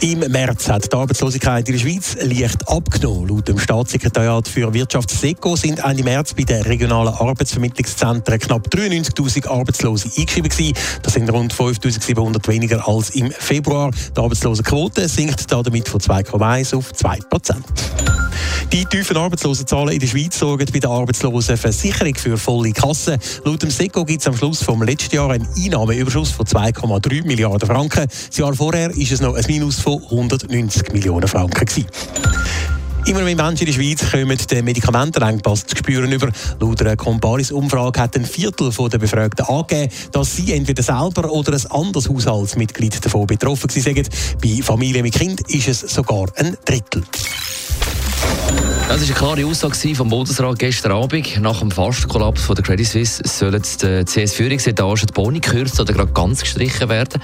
Im März hat die Arbeitslosigkeit in der Schweiz leicht abgenommen. Laut dem Staatssekretariat für Wirtschaft SECO sind Ende März bei den regionalen Arbeitsvermittlungszentren knapp 93.000 Arbeitslose eingeschrieben gewesen. Das sind rund 5.700 weniger als im Februar. Die Arbeitslosenquote sinkt damit von 2,1 auf 2 Prozent. Die tiefen Arbeitslosenzahlen in der Schweiz sorgen bei der Arbeitslosenversicherung für volle Kassen. Laut dem SECO gibt es am Schluss vom letzten Jahr einen Einnahmeüberschuss von 2,3 Milliarden Franken. Das Jahr vorher ist es noch ein Minus von 190 Millionen Franken. Gewesen. Immer mehr Menschen in der Schweiz kommen den Medikamentenengpass zu spüren über. Laut einer Comparis-Umfrage hat ein Viertel der Befragten angegeben, dass sie entweder selber oder ein anderes Haushaltsmitglied davon betroffen waren. Bei Familien mit Kind ist es sogar ein Drittel. Das war eine klare Aussage vom Bundesrat gestern Abend. Nach dem Fastkollaps der Credit Suisse sollen die CS-Führungsetage die Boni gekürzt oder gerade ganz gestrichen werden.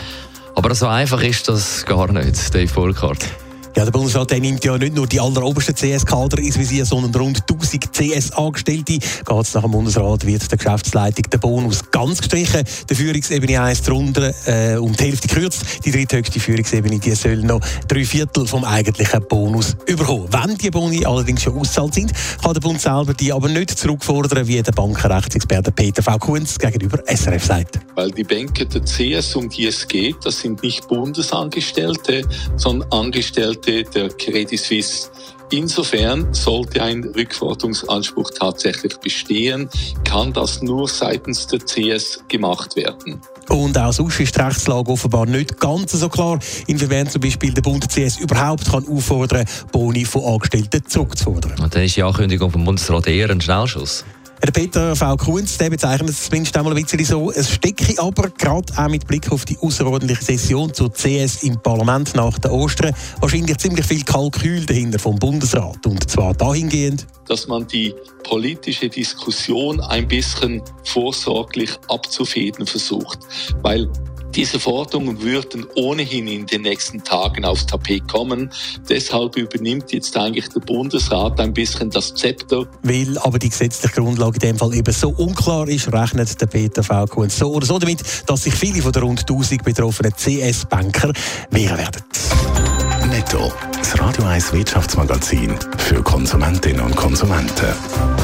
Aber so einfach ist das gar nicht, Dave Burkhardt. Ja, der Bundesrat der nimmt ja nicht nur die allerobersten CS-Kader ins Visier, sondern rund 1000 CS-Angestellte. Geht es nach dem Bundesrat, wird der Geschäftsleitung der Bonus ganz gestrichen. Der Führungsebene 1 darunter äh, um die Hälfte gekürzt. Die dritthöchste Führungsebene die soll noch drei Viertel vom eigentlichen Bonus überkommen. Wenn die Boni allerdings schon auszahlt sind, kann der Bund selber die aber nicht zurückfordern, wie der Bankenrechtsexperte Peter V. Kunz gegenüber SRF sagt. Weil die Banker der CS, um die es geht, das sind nicht Bundesangestellte, sondern Angestellte der Credit Suisse. Insofern sollte ein Rückforderungsanspruch tatsächlich bestehen, kann das nur seitens der CS gemacht werden. Und auch sonst ist die Rechtslage offenbar nicht ganz so klar, inwiefern zum Beispiel der Bund CS überhaupt kann auffordern kann, Boni von Angestellten zurückzufordern. Und dann ist die Ankündigung vom Bundesrat eher ein Schnellschuss. Der Peter V. Kunz der bezeichnet es zumindest einmal ein bisschen so. Es stecke aber gerade auch mit Blick auf die außerordentliche Session zur CS im Parlament nach der Ostern wahrscheinlich ziemlich viel Kalkül dahinter vom Bundesrat. Und zwar dahingehend, dass man die politische Diskussion ein bisschen vorsorglich abzufäden versucht. Weil diese Forderungen würden ohnehin in den nächsten Tagen aufs Tapet kommen. Deshalb übernimmt jetzt eigentlich der Bundesrat ein bisschen das Zepter. Weil aber die gesetzliche Grundlage in dem Fall eben so unklar ist, rechnet der Peter V. Kunz so oder so damit, dass sich viele von der rund 1000 betroffenen CS-Banker wehren werden. Netto, das Radio 1 Wirtschaftsmagazin für Konsumentinnen und Konsumenten.